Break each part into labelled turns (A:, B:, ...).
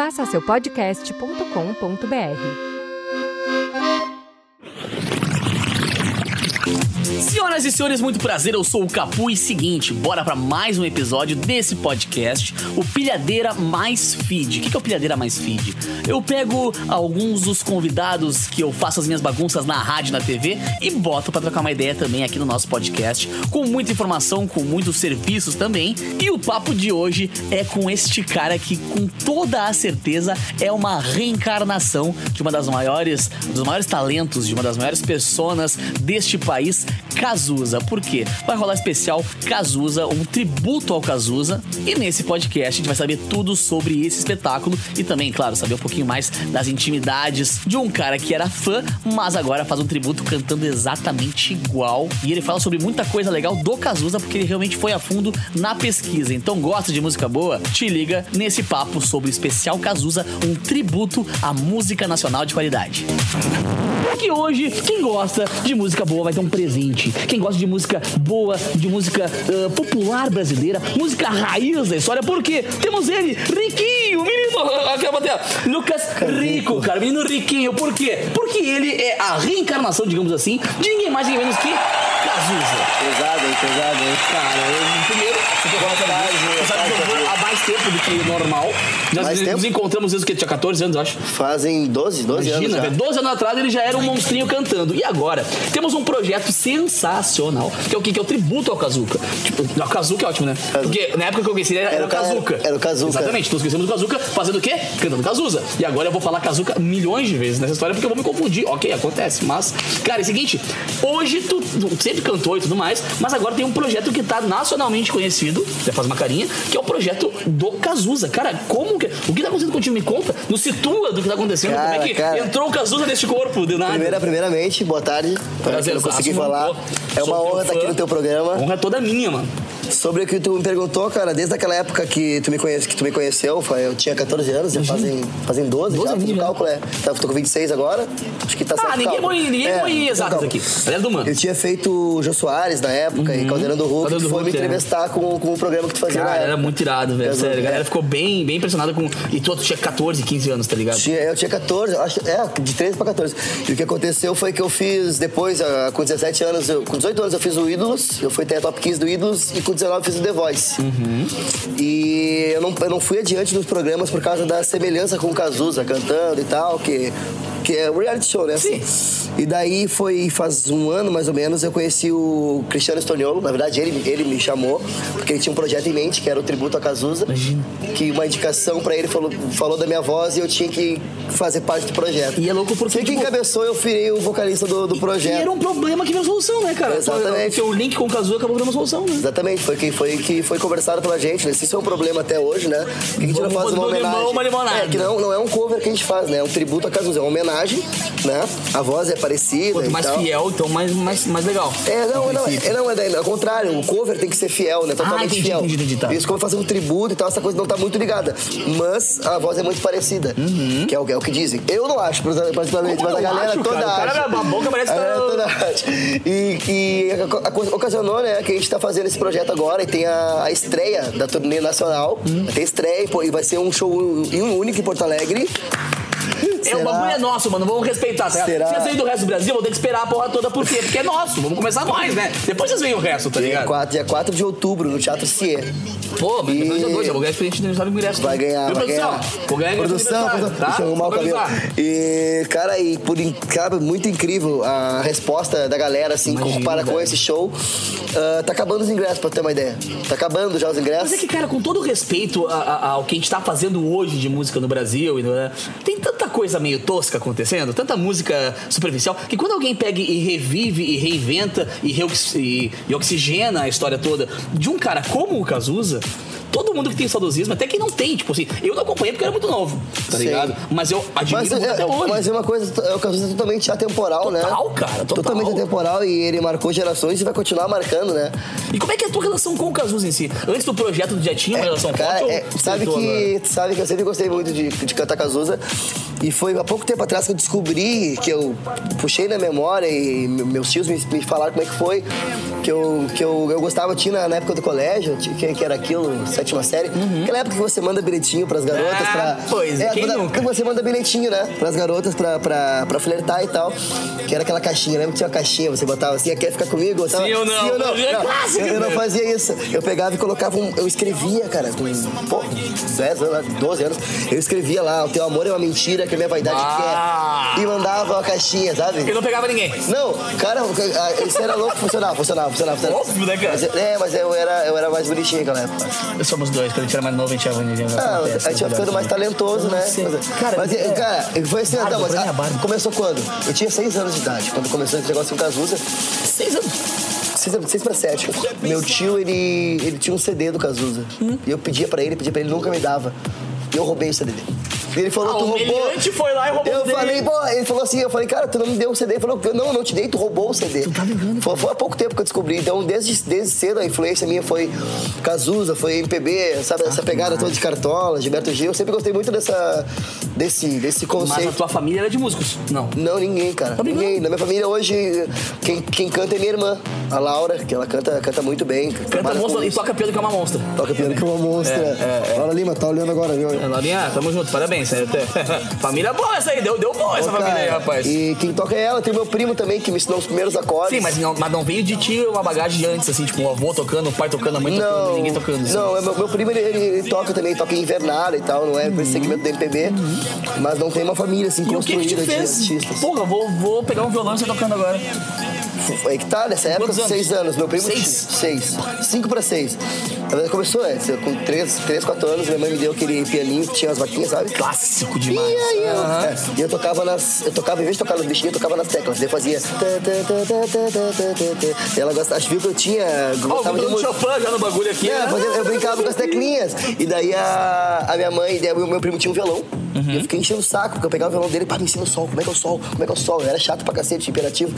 A: Faça seu podcast.com.br.
B: Senhoras e senhores, muito prazer, eu sou o Capu e seguinte, bora para mais um episódio desse podcast, o Pilhadeira Mais Feed. O que é o Pilhadeira Mais Feed? Eu pego alguns dos convidados que eu faço as minhas bagunças na rádio, na TV e boto para trocar uma ideia também aqui no nosso podcast, com muita informação, com muitos serviços também. E o papo de hoje é com este cara que, com toda a certeza, é uma reencarnação de uma das maiores, dos maiores talentos, de uma das maiores pessoas deste país, Cazuza. Por quê? Vai rolar especial Cazuza, um tributo ao Cazuza. E nesse podcast a gente vai saber tudo sobre esse espetáculo e também, claro, saber um pouquinho mais das intimidades de um cara que era fã, mas agora faz um tributo cantando exatamente igual. E ele fala sobre muita coisa legal do Cazuza porque ele realmente foi a fundo na pesquisa. Então, gosta de música boa? Te liga nesse papo sobre o especial Cazuza, um tributo à música nacional de qualidade. Porque hoje, quem gosta de música boa vai ter um presente. Quem gosta de música boa, de música uh, popular brasileira, música raiz da história, porque temos ele, Riquinho, menino. Aqui a bater. Lucas Rico, cara, menino Riquinho. Por quê? Porque ele é a reencarnação, digamos assim, de ninguém mais, ninguém menos que Cazuza.
C: Pesado, hein? Pesado, hein?
B: Cara, eu, primeiro, você sabe que eu vou há mais tempo do que normal. Já
C: Mais
B: nos
C: tempo?
B: encontramos desde que tinha 14 anos, acho.
C: Fazem 12, 12
B: Imagina,
C: anos já.
B: 12 anos atrás ele já era um monstrinho cantando. E agora, temos um projeto sensacional, que é o que? Que é o tributo ao Kazuca. Tipo, ao Kazuca é ótimo, né? Porque na época que eu conheci ele era,
C: Era
B: o
C: o Ka-
B: Kazuca.
C: era o Kazuca.
B: Exatamente, nós conhecemos o Kazuca fazendo o quê? Cantando Kazuza. E agora eu vou falar Kazuca milhões de vezes nessa história porque eu vou me confundir. Ok, acontece. Mas, cara, é o seguinte, hoje tu, tu sempre cantou e tudo mais, mas agora tem um projeto que tá nacionalmente conhecido, já faz uma carinha, que é o projeto do Cazuza. Cara, como que. O que tá acontecendo contigo? Me conta. Nos situa do que tá acontecendo.
C: Cara,
B: como é que
C: cara.
B: entrou o Cazuza nesse corpo? De nada.
C: Primeira, primeiramente, boa tarde.
B: Prazer,
C: não consegui falar. É uma honra estar aqui no teu programa.
B: Honra toda minha, mano.
C: Sobre o que tu me perguntou, cara, desde aquela época que tu me, conhece, que tu me conheceu, foi- eu tinha 14 anos, já fazem, fazem 12,
B: 12
C: já, fiz o
B: já.
C: cálculo, é. Tá, tô com 26 agora, acho que tá certo
B: Ah, ninguém põe, ninguém
C: É, cálculo.
B: aqui. Galera do mano.
C: Eu tinha feito o Jô Soares na época e Caldeirão do Hulk, que foi me
B: é.
C: entrevistar com, com o programa que tu fazia
B: Cara, era muito irado, velho.
C: Exato,
B: Sério, a galera
C: é.
B: ficou bem, bem impressionada com. E tu, tu tinha 14, 15 anos, tá ligado?
C: Tinha- eu tinha 14, eu acho, é, de 13 pra 14. E o que aconteceu foi que eu fiz depois, ah, com 17 anos, eu- com 18 anos eu fiz o Ídolos, eu fui até a top 15 do Ídolos e com 19 eu fiz o The Voice. E eu não, eu não fui adiante nos programas por causa da semelhança com o Cazuza cantando e tal, que, que é reality show, né?
B: Sim.
C: E daí foi faz um ano mais ou menos, eu conheci o Cristiano Stoniolo, na verdade ele, ele me chamou, porque ele tinha um projeto em mente, que era o tributo a Cazuza.
B: Imagina.
C: Que uma indicação pra ele falou, falou da minha voz e eu tinha que fazer parte do projeto.
B: E é louco porque,
C: quem
B: tipo,
C: encabeçou, eu virei o vocalista do, do
B: E
C: projeto.
B: era um problema que veio solução, né, cara?
C: Exatamente.
B: O link com o Kazu acabou dando uma solução, né?
C: Exatamente, foi que foi, que foi conversado pela gente, né? Se isso é um problema até hoje, né? Por que a gente não faz uma
B: um limão,
C: homenagem?
B: uma limonada.
C: É, que não, não é um cover que a gente faz, né? É um tributo a Cazuza, é uma homenagem, né? A voz é parecida
B: Quanto mais
C: tal.
B: fiel, então mais, mais, mais legal.
C: É, não,
B: No
C: não, é, não, é, ao contrário, o cover tem que ser fiel, né? Totalmente
B: Ah, entendi,
C: fiel.
B: entendi, entendi, tá.
C: Isso como fazer um tributo e tal, essa coisa não tá muito ligada. Mas a voz é muito parecida, que, é o, é o que dizem. Eu não acho, particularmente, mas a galera
B: acho,
C: toda
B: cara? O cara
C: acha.
B: abre a boca, parece que
C: galera toda acha. E, e a- ocasionou, né, que a gente tá fazendo esse projeto agora e tem a, a estreia da turnê nacional.
B: Hum.
C: Vai ter estreia e vai ser um show um único em Porto Alegre.
B: É, o bagulho é nosso, mano. Vamos respeitar, tá?
C: Será?
B: Se vocês sair do resto do Brasil, vou ter que esperar a porra toda. Por quê? Porque é nosso. Vamos começar nós, né? Depois vocês veem o resto, tá
C: Dia
B: ligado?
C: 4, dia 4 de outubro, no Teatro Cier.
B: Pô, mas
C: E-
B: depois eu dois, eu vou ganhar experiência de aniversário do ingresso.
C: Vai ganhar,
B: Viu,
C: vai
B: produção?
C: ganhar.
B: Vou ganhar
C: Produção, produção.
B: tá?
C: Deixa eu arrumar o
B: Vou
C: cabelo.
B: avisar.
C: E, cara, e por cara, muito incrível a resposta da galera, assim,
B: Imagino,
C: compara com esse show. Ah, tá acabando os ingressos, pra ter uma ideia. Tá acabando já os ingressos.
B: Mas é que, cara, com todo respeito ao que a gente tá fazendo hoje de música no Brasil, né, tem tanta coisa meio tosca acontecendo, tanta música superficial, que quando alguém pega e revive e reinventa e, reox- e- e oxigena a história toda de um cara como o Cazuza. Todo mundo que tem saudosismo, até quem não tem, tipo assim, eu não acompanhei porque era muito novo, tá ligado? Mas eu admiro
C: Mas é,
B: até hoje.
C: mas é uma coisa, é uma coisa totalmente atemporal, né?
B: Total, cara, total.
C: Totalmente atemporal e ele marcou gerações e vai continuar marcando, né?
B: E como é que é a tua relação com o Cazuza em si? Antes do projeto tu já tinha uma relação
C: Cara,
B: forte?
C: é, sabe
B: acertou agora?
C: que sabe que eu sempre gostei muito de, de cantar Cazuza. E foi há pouco tempo atrás que eu descobri, que eu puxei na memória e meus tios me, me falaram como é que foi, que eu, que eu, eu gostava, tinha na, na época do colégio, que, que era aquilo, sétima série. Uhum. Aquela época que você manda bilhetinho pras garotas
B: ah,
C: pra.
B: Pois, é, quem
C: manda,
B: nunca?
C: você manda bilhetinho, né? Pras garotas pra, pra, pra flertar e tal. Que era aquela caixinha, lembra que tinha uma caixinha, você botava assim, quer ficar comigo?
B: Sim ou não?
C: Sim ou não?
B: É
C: não
B: clássico,
C: eu, eu não fazia isso. Eu pegava e colocava um. Eu escrevia, cara, com pô, 10 anos, 12 anos. Eu escrevia lá, o teu amor é uma mentira que a minha vaidade
B: Ah.
C: quer. E mandava uma caixinha, sabe?
B: Porque não pegava ninguém.
C: Não, cara, ah, isso era louco, funcionava, funcionava, funcionava. funcionava.
B: Óbvio, né, cara?
C: Mas, é, mas eu era, eu era mais bonitinho naquela época.
B: Somos dois, quando a gente era mais novo, a gente era.
C: Ah, a gente ia ficando mais talentoso, né? Mas,
B: Cara,
C: mas,
B: é-
C: cara, foi assim,
B: Barba,
C: não, mas
B: mim é
C: ah, começou quando? Eu tinha seis anos de idade, quando começou esse negócio com Cazuza.
B: Seis anos.
C: Seis, seis pra sete. Meu tio, ele, ele tinha um CD do Cazuza.
B: Hum?
C: E eu pedia pra ele, pedia pra ele, nunca me dava. E eu roubei o CD dele. E ele falou,
B: Ah,
C: tu
B: o
C: roubou.
B: meliante foi lá e roubou
C: Eu
B: o CD.
C: falei, pô, ele falou assim, eu falei, cara, tu não me deu o CD. Ele falou, não, eu não te dei, tu roubou o CD.
B: Tu tá ligando,
C: Foi, foi há pouco tempo que eu descobri. Então, desde, desde cedo, a influência minha foi Cazuza, foi MPB, sabe?
B: Ah,
C: essa pegada toda de Cartola, Gilberto Gil. Eu sempre gostei muito dessa, desse, desse
B: Mas a
C: conceito.
B: tua família era de músicos. Não.
C: Não, ninguém, cara.
B: Tá
C: ninguém. Na minha família hoje, quem, quem canta é minha irmã, a Laura, que ela canta, canta muito bem.
B: Canta
C: com-
B: e toca piano que é uma monstra.
C: Toca piano que é uma monstra. Laura Lima, tá olhando agora, viu?
B: É, Laurinha, tamo junto, parabéns. Né? família boa essa aí, deu, deu boa essa
C: Ô,
B: família aí, rapaz.
C: E quem toca é ela, tem o meu primo também, que me ensinou os primeiros acordes.
B: Sim, mas não, mas não veio de ti uma bagagem antes, assim, tipo, o avô tocando, o pai tocando, a mãe tocando,
C: Não,
B: ninguém tocando. assim.
C: não, é meu, meu primo ele, ele- toca também, toca em invernada e tal, não é com esse segmento do MPB, mas não tem uma família assim
B: E o que que te
C: construída de
B: fez?
C: artistas.
B: Porra, vou, vou pegar um violão e você tocando agora.
C: Aí que tá, nessa época,
B: Quantos
C: seis anos. Meu primo
B: Seis?
C: Seis. Cinco pra seis. Na verdade, começou antes. eu Com três, três, quatro anos, minha mãe me deu aquele pianinho que tinha as vaquinhas, sabe?
B: Clássico
C: E
B: demais.
C: aí eu, é, e eu tocava nas. Eu tocava, em vez de tocar nos bichinhos, eu tocava nas teclas. Daí eu fazia. E ela gostava, acho que viu que eu tinha. Gostava
B: o
C: de música.
B: Chopin já no bagulho aqui.
C: É,
B: né?
C: mas eu, brincava com as teclinhas. E daí a, a minha mãe, daí o meu primo tinha um violão.
B: Uhum.
C: E eu fiquei enchendo o saco, porque eu pegava o violão dele, pá, me ensina o sol, como é que é o sol, como é que é o sol. Eu era chato pra cacete, imperativo.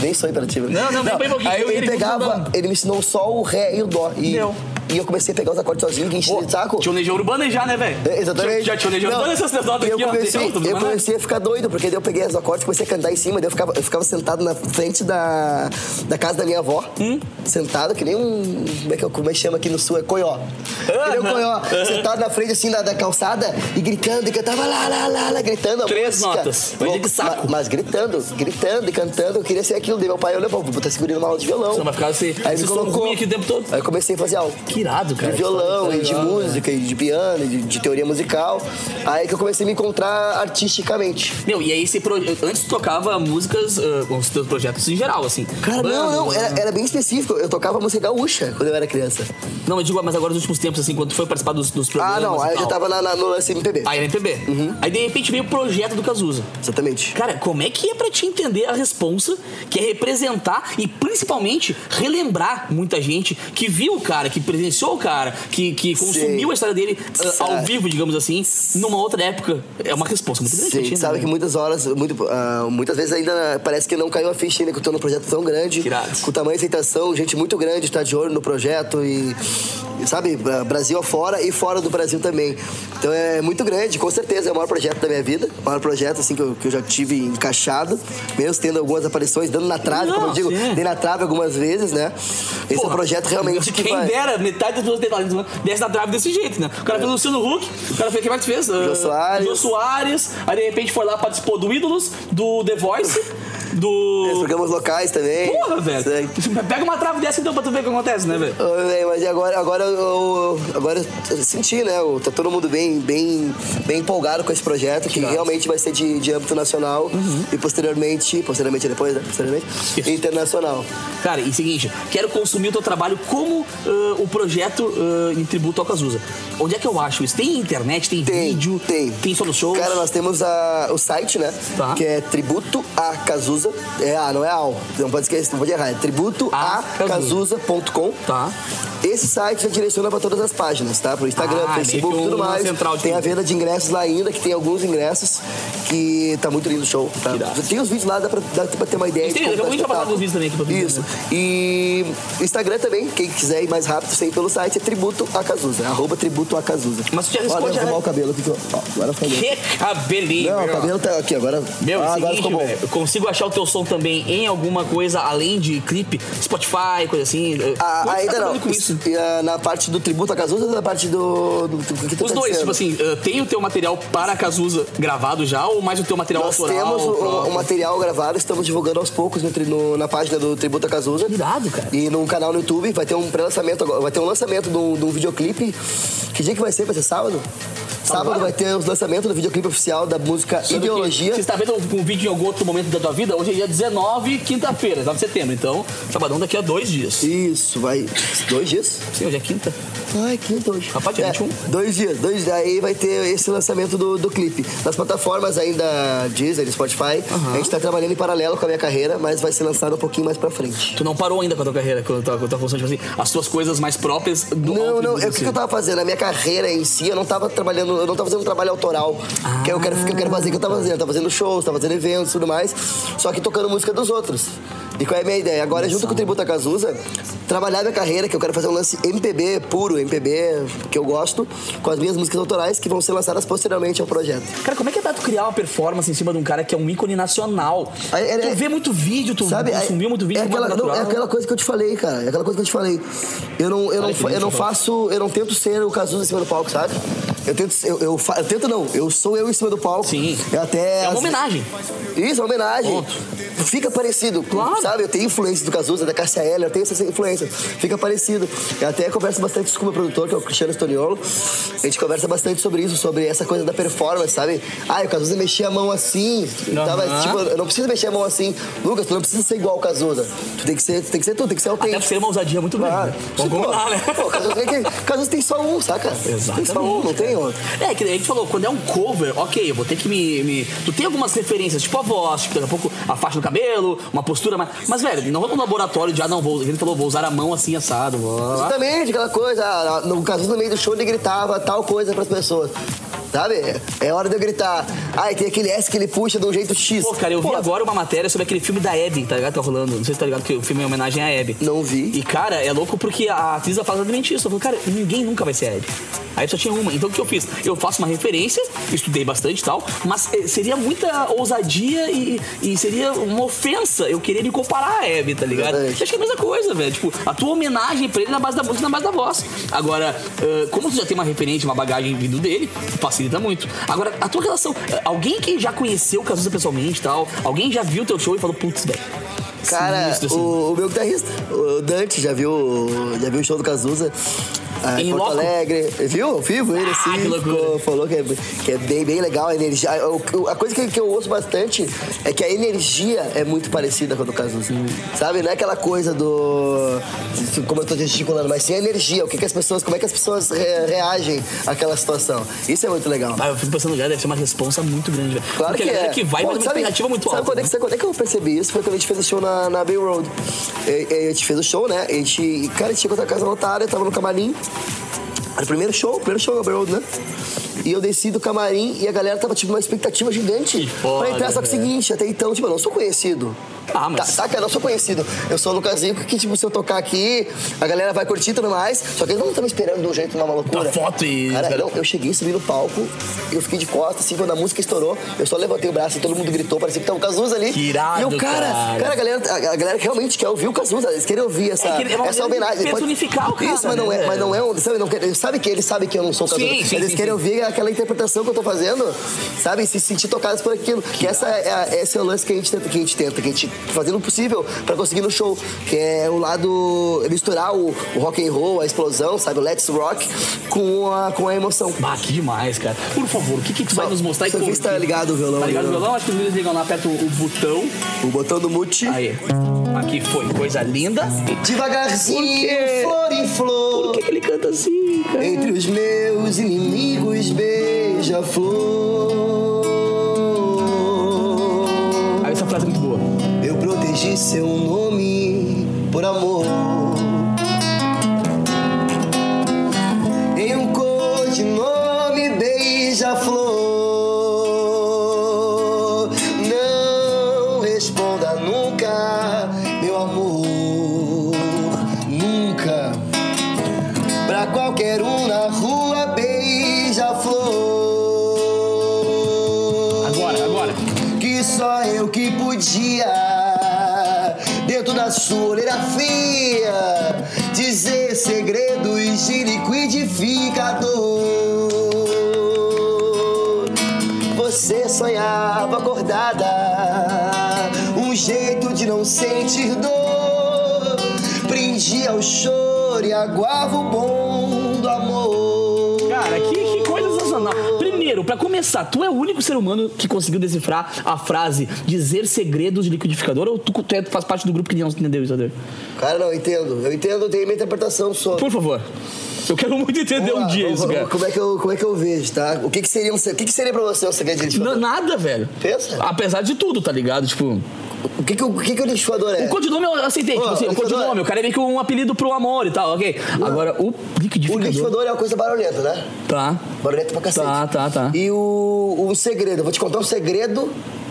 C: Nem sou imperativo.
B: Não, não, bem pouquinho,
C: Aí
B: eu
C: ele pegava, ele me ensinou sol, o ré e o dó. E,
B: Meu.
C: E eu comecei a pegar os acordes sozinho, que enchia
B: Pô,
C: o saco.
B: Tinha o Legião Urbana já, né, velho?
C: É, Exatamente.
B: Já tinha o Legião
C: Não,
B: Urbana essas notas
C: eu
B: aqui, ó.
C: comecei,
B: outro,
C: eu
B: não é?
C: comecei a ficar doido, porque daí eu peguei os acordes, comecei a cantar em cima, daí eu ficava, eu ficava sentado na frente da, da casa da minha avó,
B: Hum?
C: sentado, que nem um. Como é que, eu- como é que chama aqui no sul? É coió. Que nem um coió. Sentado na frente assim da, da calçada e gritando, e cantava lá, lá, lá, lá, gritando.
B: Três
C: música.
B: notas. Que saco.
C: Ma- Mas, gritando, gritando e cantando, eu queria ser aquilo. Daí meu pai olhou, vou botar segurinho numa aula de violão.
B: Você vai ficar esse,
C: Aí me colocou.
B: aqui o tempo todo.
C: Aí eu comecei a fazer aula
B: Que irado, cara.
C: de violão e de música e de piano, e de, de teoria musical. Aí que eu comecei a me encontrar artisticamente.
B: Meu, e aí você pro... antes tocava músicas ah, com os teus projetos em geral, assim.
C: Cara, não, não, era, era bem específico. Eu tocava música gaúcha quando eu era criança.
B: Não, eu digo, mas agora nos últimos tempos, assim, quando tu foi participar dos, dos programas.
C: Ah, não, aí eu já tava na, na- no lance MPB.
B: Aí era MPB.
C: Uhum.
B: Aí de repente veio o projeto do Cazuza.
C: Exatamente.
B: Cara, como é que é pra te entender a responsa, que é representar e principalmente relembrar muita gente que viu o cara, que presenciou o cara, que, que consumiu a história dele ah, ao vivo, digamos assim, numa outra época. É uma resposta muito grande.
C: Sim,
B: ti,
C: sabe
B: né?
C: que muitas horas, muito, ah, muitas vezes ainda parece que não caiu a ficha ainda que eu tô num projeto tão grande,
B: Irado.
C: com tamanho de aceitação, gente muito grande tá de olho no projeto e, sabe, Bra- Brasil afora e fora do Brasil também. Então é muito grande, com certeza é o maior projeto da minha vida, o maior projeto assim que eu, que eu já tive encaixado, mesmo tendo algumas aparições, dando na trave,
B: Não,
C: como eu digo,
B: sim.
C: dei na trave algumas vezes, né? Esse é um
B: Porra,
C: projeto realmente que
B: Quem
C: vai...
B: dera, metade das pessoas detalhes desce da trave desse jeito, né? O cara fez o Luciano Huck, o cara fez, quem mais que fez? Jô
C: Soares.
B: Jô Soares, aí de repente foi lá, participou do Ídolos, do The Voice,
C: Os
B: do...
C: programas locais também.
B: Porra, velho.
C: Sei.
B: Pega uma trave dessa então pra tu ver o que acontece, né, velho?
C: Mas agora, agora, eu, agora eu senti, né? Tá todo mundo bem, bem, bem empolgado com esse projeto, que
B: massa.
C: realmente vai ser de, de âmbito nacional e posteriormente, posteriormente depois, né? Posteriormente,
B: Isso.
C: internacional.
B: Cara, e seguinte, quero consumir o teu trabalho como ah, o projeto ah, em tributo ao Cazuza. Onde é que eu acho isso? Tem internet, tem,
C: Tem,
B: vídeo,
C: tem.
B: tem show?
C: Cara, nós temos a, o site, né?
B: Tá.
C: Que é Cazuza. É A, não é AL. Não pode esquecer, não pode errar. É tributo
B: A
C: a cazuza.com.
B: Tá.
C: Esse site já direciona para todas as páginas, tá? Pro Instagram,
B: Ah,
C: Facebook, tudo mais.
B: central
C: tem a venda de ingressos lá ainda, que tem alguns ingressos, que tá muito lindo o show. Tá? Tem os vídeos lá, dá pra, dá pra ter uma ideia.
B: Tem,
C: de como
B: eu
C: tá
B: vou
C: o
B: passar os vídeos também aqui pra
C: Isso.
B: né?
C: E o Instagram também, quem quiser ir mais rápido, sem pelo site, é tributo a Cazuza. Arroba tributo a Cazuza.
B: Mas tu já
C: Olha,
B: responde,
C: vou arrumar
B: né?
C: o cabelo eu- Ó, agora ficou.
B: Que cabelinho,
C: Não, o cabelo tá aqui, agora.
B: Meu,
C: ah,
B: o
C: agora
B: seguinte,
C: ficou bom.
B: eu consigo achar o teu som também em alguma coisa além de clipe, Spotify, coisa assim.
C: Ah,
B: é que
C: ainda
B: tá
C: não.
B: com isso?
C: Ah, na parte do tributo a Cazuza ou na parte do. do, do que tá
B: Os dois, tipo assim, uh, tem o teu material para a Cazuza gravado já ou mais o teu material
C: Nós
B: autoral?
C: temos o, o material gravado, estamos divulgando aos poucos no, no- na página do Tributo a Cazuza.
B: Irado, cara.
C: E no canal no YouTube vai ter um pré-lançamento agora, vai ter um lançamento de um, de um videoclipe. Que dia que vai ser? Vai ser sábado? Sábado vai ter os lançamentos do videoclipe oficial da música
B: Sabe
C: Ideologia.
B: Você está vendo um vídeo em algum outro momento da tua vida? Hoje é dia 19, quinta-feira, 19 de setembro. Então, sabadão daqui a dois dias.
C: Isso, vai. Dois dias?
B: Sim, hoje é quinta.
C: Ai, quinta hoje.
B: Rapaz, dia
C: É,
B: 21.
C: Dois dias, dois dias. Aí vai ter esse lançamento do, do clipe. Nas plataformas ainda Deezer, Spotify, a gente tá trabalhando em paralelo com a minha carreira, mas vai ser lançado um pouquinho mais pra frente.
B: Tu não parou ainda com a tua carreira, com a tua, com a tua função, tipo assim, as tuas coisas mais próprias do
C: Não, não, é o que, que eu tava fazendo? A minha carreira em si, eu não tava trabalhando, eu não tava fazendo um trabalho autoral. Que eu quero, que eu quero fazer, que eu tava fazendo. Eu tava fazendo shows, tava fazendo eventos e tudo mais. Só que tocando música dos outros. E qual é a minha ideia? Agora, junto com o Tributo a Cazuza, trabalhar minha carreira, que eu quero fazer um lance MPB puro, MPB que eu gosto, com as minhas músicas autorais que vão ser lançadas posteriormente ao projeto.
B: Cara, como é que é pra tu criar uma performance em cima de um cara que é um ícone nacional?
C: Aí, é-
B: tu vê muito vídeo, tu
C: Sabe?
B: consumiu muito vídeo
C: é aquela, não, é aquela coisa que eu te falei, cara. É aquela coisa que eu te falei. Eu não, eu não, eu não faço. Eu não tento ser o Cazuza em cima do palco, sabe? Eu tento. Eu, eu, eu tento não. Eu sou eu em cima do palco.
B: Sim.
C: Eu até.
B: É uma homenagem.
C: Isso, é uma homenagem.
B: Ponto.
C: Fica parecido.
B: Claro.
C: Sabe? Eu tenho influência do Cazuza, da Cássia Eller, eu tenho essa influência. Fica parecido. Eu até converso bastante com o meu produtor, que é o Cristiano Stoniolo. A gente conversa bastante sobre isso, sobre essa coisa da performance, sabe? Ah, o Cazuza mexia a mão assim. Tava,
B: Aham.
C: tipo, eu não preciso mexer a mão assim. Lucas, tu não precisa ser igual o Cazuza. Tu tem que ser, tu tem que ser tu, tem que ser autêntico.
B: por ser uma ousadia muito grande.
C: Claro.
B: né? Vamos combinar, né?
C: Pô, Cazuza tem, que, Cazuza tem só um, saca? Tem só um, não tem outro.
B: É, que a gente falou, quando é um cover, ok, eu vou ter que me. me- Tu tem algumas referências, tipo a voz, tipo, daqui a pouco a faixa do cabelo, uma postura, mas. Mas, velho, não vamos no laboratório de, ah, não, vou. Ele falou, vou usar a mão assim, assado.
C: Exatamente, aquela coisa. ah, No Cazuza, no meio do show, ele gritava tal coisa pras pessoas. Sabe? É hora de eu gritar. Ai, tem aquele S que ele puxa de um jeito X.
B: Pô, cara, eu vi
C: Pô,
B: agora uma matéria sobre aquele filme da Abby, tá ligado? Tá rolando. Não sei se tá ligado que o filme é homenagem à Abby.
C: Não vi.
B: E, cara, é louco porque a atriz fala exatamente isso. Ela falou, cara, ninguém nunca vai ser a Abby. Aí só tinha uma. Então o que eu fiz? Eu faço uma referência, estudei bastante e tal, mas eh, seria muita ousadia e, e seria uma ofensa eu querer me comparar a Abby, tá ligado? Eu acho que é a mesma coisa, velho. Tipo, a tua homenagem pra ele na base da música, na base da voz. Agora, como tu já tem uma referência, uma bagagem vindo dele, facilita muito. Agora, a tua relação, alguém que já conheceu o Cazuza pessoalmente e tal, alguém já viu teu show e falou, putz, velho.
C: Cara,
B: sinistro, assim.
C: o, o meu guitarrista, o Dante, já viu, já viu o show do Cazuza. Ah,
B: Em
C: em Porto? Alegre. Viu? Ao vivo ele,
B: Ah,
C: assim.
B: que loucura.
C: ficou- falou que é, que é bem, bem legal a energia. A, o- a coisa que, que eu ouço bastante é que a energia é muito parecida com a do Cazuza. Sabe? Não é aquela coisa do. Como eu tô gesticulando, mas sim a energia. O que, que as pessoas. Como é que as pessoas re- reagem àquela situação. Isso é muito legal.
B: Ah, eu fico pensando, cara, deve ser uma responsa muito grande.
C: Claro
B: Porque
C: que
B: a galera
C: é.
B: que vai
C: Pô,
B: uma
C: sabe-
B: expectativa muito
C: sabe
B: alta.
C: Quando é,
B: né?
C: que, sabe quando é que eu percebi isso? Foi quando a gente fez o show na, na Bay Road. A gente fez o show, né? A gente, cara, a gente chegou na casa lotada, eu tava no camarim. Era o primeiro show, primeiro show na Bay Road, né? E eu desci do camarim e a galera tava, tipo, uma expectativa gigante
B: foda,
C: pra entrar. Só que é o
B: velho.
C: seguinte, até então, tipo, eu não sou conhecido.
B: Ah, mas-
C: Tá, tá, cara, eu não sou conhecido. Eu sou o Lucasinho, que, tipo, se eu tocar aqui, a galera vai curtir e tudo mais. Só que eles não estavam esperando de um jeito, uma loucura.
B: Uma foto e-
C: Cara, não, eu cheguei, subi no palco, eu fiquei de costas, assim, quando a música estourou, eu só levantei o braço e todo mundo gritou, parecia que tava o Cazuza ali.
B: Que irado,
C: E eu, cara,
B: cara.
C: cara, a, galera, a, a galera que realmente quer ouvir o Cazuza, eles querem ouvir essa,
B: É que é
C: essa homenagem. Pode-
B: personificar o cara,
C: Isso, mas não é,
B: né?
C: mas não é um, sabe, não quer, sabe que eles sabem que eu não sou o Cazuza.
B: Sim, sim,
C: eles
B: sim,
C: querem ouvir aquela interpretação que eu tô fazendo, sabe, e se sentir tocados por aquilo. Que essa é, a- esse é o lance que a gente tenta, que a gente tenta, que a gente tá fazendo o possível pra conseguir no show, que é o lado misturar o, o rock and roll, a explosão, sabe, o let's rock com a com a emoção.
B: Bah, que demais, cara. Por favor, o que, que tu vai nos mostrar? como?
C: está ligado o violão.
B: Tá ligado o
C: né?
B: violão? Acho que os meninos ligam lá, aperta o, o botão.
C: O botão do mute.
B: Aí. Aqui foi, coisa linda.
C: Devagarzinho, flor em flor.
B: Por que, que ele canta assim, cara?
C: Entre os meus inimigos, beija-flor. Seu nome não sentir dor, prendia o choro e aguava o bom do amor.
B: Cara, que, que coisa sensacional. Primeiro, pra começar, tu é o único ser humano que conseguiu decifrar a frase dizer segredos de liquidificador ou tu, tu é- faz parte do grupo que não entendeu isso, Adel?
C: Cara, não, eu entendo. Eu entendo, eu tenho minha interpretação sobre.
B: Por favor. Eu quero muito entender
C: Vamos
B: um
C: lá,
B: dia
C: vamos-
B: isso, cara.
C: Como é que eu, como é que eu vejo, tá? O que, que seria um, o que, que seria pra você um segredo de liquidificador?
B: nada, velho.
C: Pensa.
B: Apesar de tudo, tá ligado? Tipo,
C: O que que, o que, que o liquidificador é?
B: o codinome eu aceitei. Tipo
C: Ó,
B: assim, o
C: liquidificador-
B: codinome, o cara é meio que um apelido pro amor e tal, ok? Agora, o
C: O
B: liquidificador.
C: liquidificador é uma coisa barulhenta, né?
B: Tá.
C: Barulhento pra cacete.
B: Tá, tá, tá.
C: E o, o segredo, eu vou te contar um segredo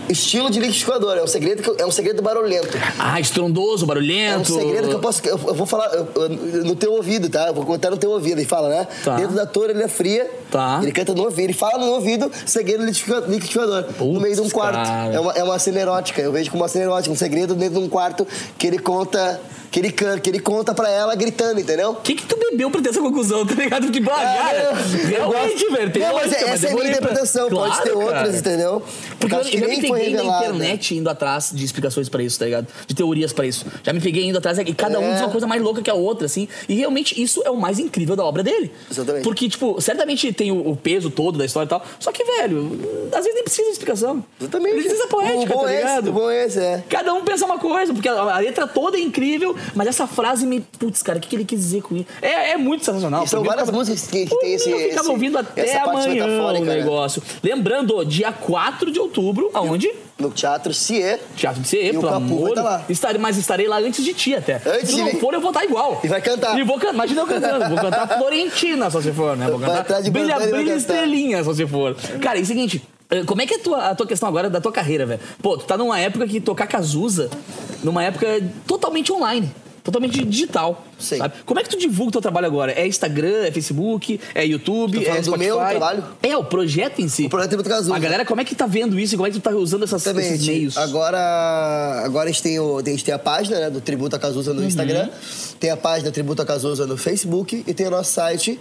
C: estilo de liquidificador. É um segredo, que é um segredo barulhento.
B: Ah, estrondoso,
C: É um
B: barulhento.
C: segredo que eu posso. Eu, eu vou falar eu- eu- no teu ouvido, tá? Eu vou contar no teu ouvido. Ele fala, né?
B: Tá.
C: Dentro da torre ele é fria.
B: Tá.
C: Ele canta no ouvido. Ele fala no ouvido, segredo liquidifica- liquidificador. no meio de um quarto.
B: cara.
C: É uma, é uma cena erótica. Eu vejo como uma cena erótica. Um segredo dentro de um quarto que ele conta. Que ele, can- que ele conta pra ela gritando, entendeu?
B: O que que tu bebeu pra ter essa conclusão, tá ligado? Porque, bah, cara,
C: É, eu
B: realmente, velho, tem
C: Não, mas
B: lógica,
C: essa é a minha
B: demorei pra-
C: interpretação. Pode
B: Claro,
C: ter
B: cara.
C: outras, entendeu?
B: Porque eu, eu já me peguei na internet indo atrás de explicações pra isso, tá ligado? De teorias pra isso. Já me peguei indo atrás e cada um
C: É.
B: diz uma coisa mais louca que a outra, assim. E realmente isso é o mais incrível da obra dele.
C: Exatamente.
B: Porque, tipo, certamente tem o, o peso todo da história e tal. Só que, velho, às vezes nem precisa de explicação.
C: Exatamente.
B: Precisa poética,
C: o bom
B: tá
C: é esse,
B: ligado?
C: o bom é esse, é.
B: Cada um pensa uma coisa, porque a, a letra toda é incrível, mas essa frase me. Putz, cara, o que, que ele quis dizer com isso? É, é muito sensacional.
C: E são várias
B: ficava-
C: músicas que, que tem esse.
B: eu ficava
C: esse-
B: ouvindo até amanhã o
C: né?
B: negócio. Lembrando, dia 4 de outubro, aonde?
C: No Teatro CIE.
B: Teatro de CE,
C: E o
B: pelo amor.
C: tá lá.
B: Estarei, mas estarei lá antes de ti até.
C: Antes
B: se não for, eu vou estar igual.
C: E vai cantar.
B: E vou cantar. Imagina eu cantando. Vou cantar Florentina, só se for, né? Vou cantar Brilha, brilha estrelinha, só se for. Cara, e o seguinte. Eh, Como é que é a tua, a tua questão agora da tua carreira, velho? Pô, tu tá numa época que tocar Cazuza, numa época totalmente online. Totalmente digital.
C: Sim.
B: Sabe? Como é que tu divulga o teu trabalho agora? É Instagram, é Facebook, é YouTube, é
C: do
B: Spotify?
C: meu trabalho?
B: É, o projeto em si.
C: O projeto Tributo Cazuza.
B: A galera, como é que tá vendo isso? Como é que tu tá usando essas, esses
C: Exatamente.
B: meios?
C: Agora, agora a, gente tem o, a gente tem a página né, do Tributo a Cazuza
B: Uhum.
C: no Instagram, tem a página Tributo a Cazuza no Facebook e tem o nosso site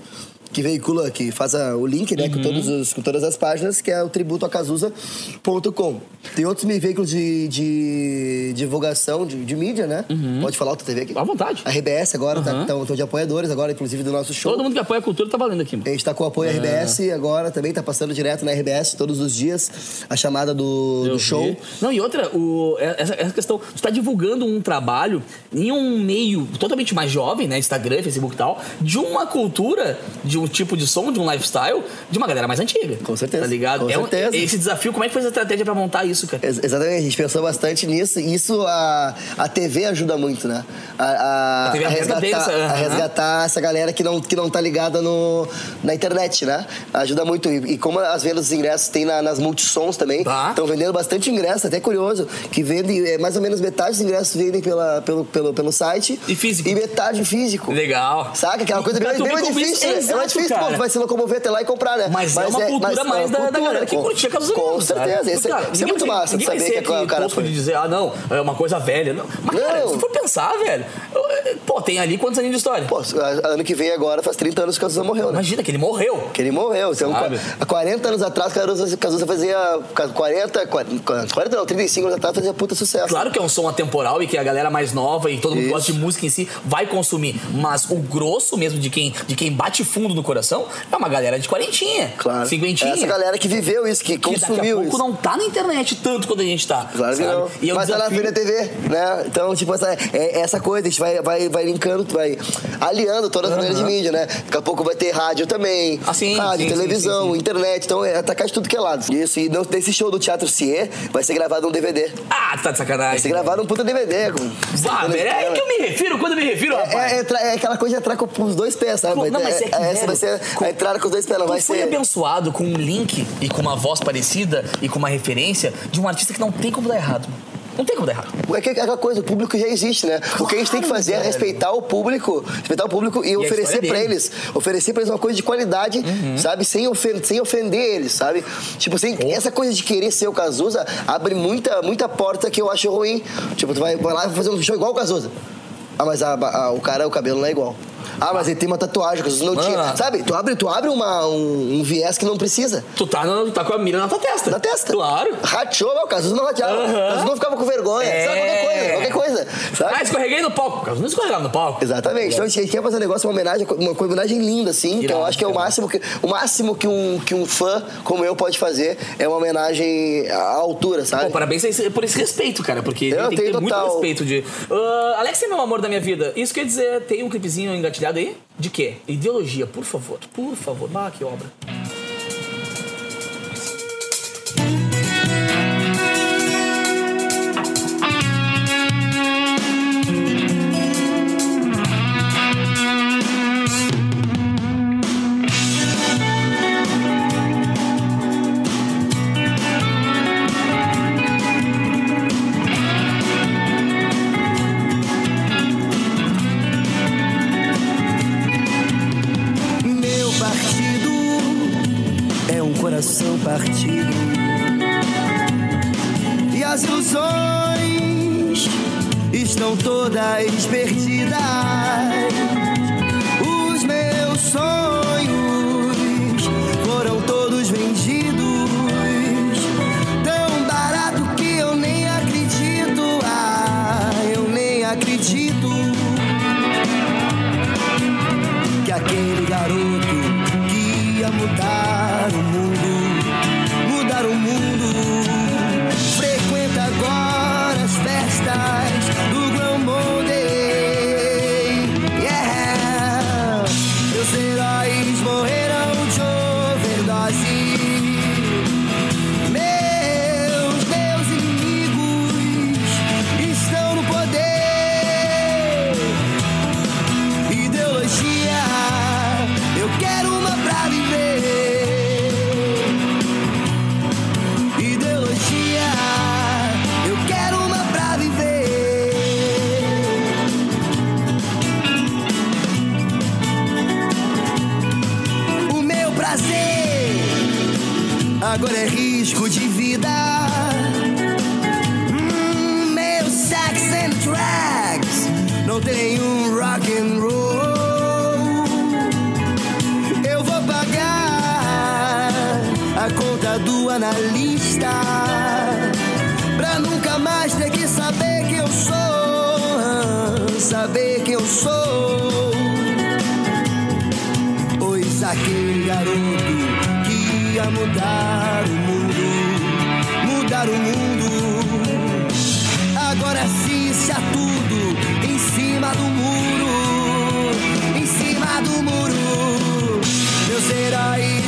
C: que veicula, que faz a- o link né,
B: Uhum.
C: com, todos os, com todas as páginas, que é o tributoacazuza.com. Tem outros veículos de, de divulgação, de, de mídia, né? Pode falar outra TV aqui?
B: Uhum. À vontade.
C: A RBS agora,
B: Uhum.
C: estão de apoiadores agora, inclusive do nosso show.
B: Todo mundo que apoia a cultura tá valendo aqui, mano.
C: A gente tá com o apoio
B: É.
C: RBS agora também, tá passando direto na RBS todos os dias a chamada do, do show.
B: Não, e outra, o- essa, essa questão, tu tá divulgando um trabalho em um meio totalmente mais jovem, né? Instagram, Facebook e tal, de uma cultura, de um tipo de som, de um lifestyle, de uma galera mais antiga.
C: Com certeza,
B: Tá ligado?
C: com
B: É um-
C: certeza.
B: esse desafio, como é que foi essa estratégia pra montar isso, cara?
C: Ex- Exatamente, a gente pensou bastante nisso. E isso a, a TV ajuda muito, né? A, a,
B: A TV
C: resgatar,
B: pensa,
C: a
B: aham.
C: resgatar essa galera que não, que não tá ligada no, na internet, né? Ajuda muito. E, e como as vendas dos ingressos tem na- nas multissons também,
B: Tá.
C: estão vendendo bastante ingresso, até curioso, que vendem, é, mais ou menos metade dos ingressos vendem pela, pelo, pelo, pelo site.
B: E físico.
C: E metade físico.
B: Legal.
C: Saca? Aquela coisa
B: E pra
C: bem, bem mais
B: isso-
C: difícil, né? É
B: Exato,
C: mais difícil,
B: cara.
C: pô, vai se locomover até lá e comprar, né?
B: Mas, é uma cultura
C: mas
B: mais
C: é
B: da, da
C: cultura,
B: galera que
C: com-
B: curtia Cazuza
C: Com
B: mesmo, sabe?
C: certeza. Isso, é-
B: Cara,
C: isso é muito
B: vai-
C: massa de saber
B: ser
C: que o
B: aqui
C: cara foi.
B: de dizer, ah, não, é uma coisa velha. Não. Mas, cara,
C: Não.
B: se for pensar, velho, eu- pô, tem ali quantos anos de história?
C: Pô, ano que vem agora faz 30 anos que o Cazuza morreu, né?
B: Imagina que ele morreu.
C: Que ele morreu. Então, há 40 anos atrás, Cazuza, Cazuza fazia. 40, 40, 40 não, 35 anos atrás fazia puta sucesso.
B: Claro que é um som atemporal e que a galera mais nova e todo mundo
C: Isso.
B: gosta de música em si vai consumir, mas o grosso mesmo de quem, de quem bate fundo no coração é uma galera de quarentinha,
C: Claro.
B: cinquentinha.
C: Essa galera que viveu isso, que,
B: que daqui a
C: consumiu
B: pouco
C: isso.
B: não tá na internet tanto quanto a gente tá.
C: Claro que
B: sabe?
C: não.
B: E
C: Mas tá na
B: desafio-
C: frente da TV, né? Então, tipo, essa, é, essa coisa, a gente vai, vai, vai linkando, vai aliando todas as maneiras de mídia, né? Daqui a pouco vai ter rádio também.
B: Ah, sim,
C: rádio,
B: sim,
C: televisão,
B: sim, sim,
C: internet. Então, é atacar de tudo que é lado. Isso, e não, desse show do Teatro Cier vai ser gravado um DVD.
B: Ah, tá de
C: Vai
B: sacanagem.
C: ser gravado um puta DVD. Com,
B: Ah, velho, é aí que eu me refiro quando eu me refiro, rapaz.
C: É, é, é aquela coisa de entrar com os dois pés, sabe?
B: Não, mas é que,
C: essa
B: velho,
C: vai ser
B: com-
C: a entrada com os dois pés, vai
B: foi
C: ser.
B: abençoado com um link e com uma voz parecida e com uma referência de um artista que não tem como dar errado. Não tem como dar errado.
C: É que- é aquela coisa, o público já existe, né? o que a gente tem que fazer é
B: velho.
C: respeitar o público, respeitar o público e,
B: a
C: oferecer
B: dele.
C: eles, oferecer pra eles uma coisa de qualidade,
B: Uhum.
C: sabe? Sem, ofen- sem ofender eles, sabe? Tipo, sem, essa coisa de querer ser o Cazuza abre muita, muita porta que eu acho ruim. Tipo, tu vai, vai lá e vai fazer um show igual o Cazuza. Ah, mas a- a- o cara, o cabelo não é igual. Ah, mas ele tem uma tatuagem, o Cazuza não tinha. Sabe? Tu abre, tu abre uma, um, um viés que não precisa.
B: Tu tá, no- tu tá com a mira na tua testa.
C: Na testa.
B: Claro.
C: Rachou, não, o Cazuza não rateava.
B: Aham.
C: O Cazuza não ficava com vergonha.
B: É.
C: Sabe? Qualquer coisa, qualquer coisa. Sabe?
B: Ah, escorreguei no palco. Cara, não escorregava no palco.
C: Exatamente. Então a gente quer fazer um negócio, uma homenagem, uma homenagem linda, assim, que eu acho que é o máximo que, o máximo que um, que um fã como eu pode fazer é uma homenagem à altura, sabe?
B: Pô, parabéns por esse respeito, cara, porque
C: Eu
B: tem que ter
C: tenho
B: muito
C: total.
B: respeito de. Ah, Alex é meu amor da minha vida. Isso quer dizer, tem um clipezinho engatilhado aí? De quê? Ideologia, por favor. Por favor. Bah, que obra.
C: Mudar o mundo, mudar o mundo, agora assiste a tudo em cima do muro, em cima do muro. Meus heróis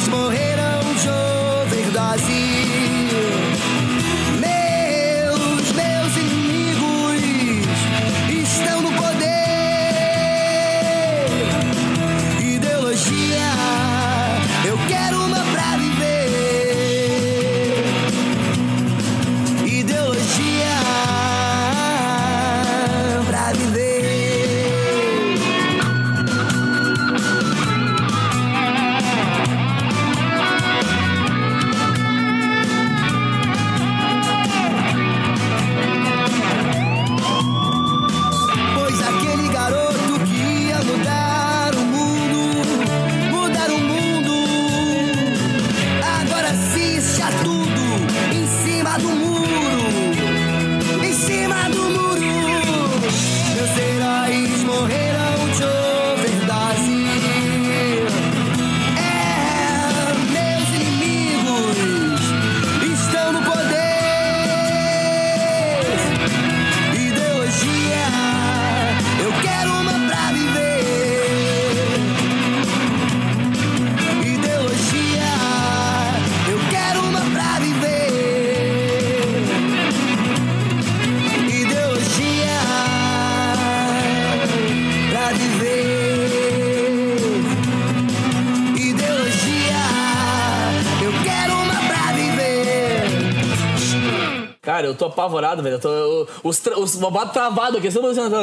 B: apavorado, velho. Eu tô, eu- os tra- os babados travados aqui. Você tá fazendo-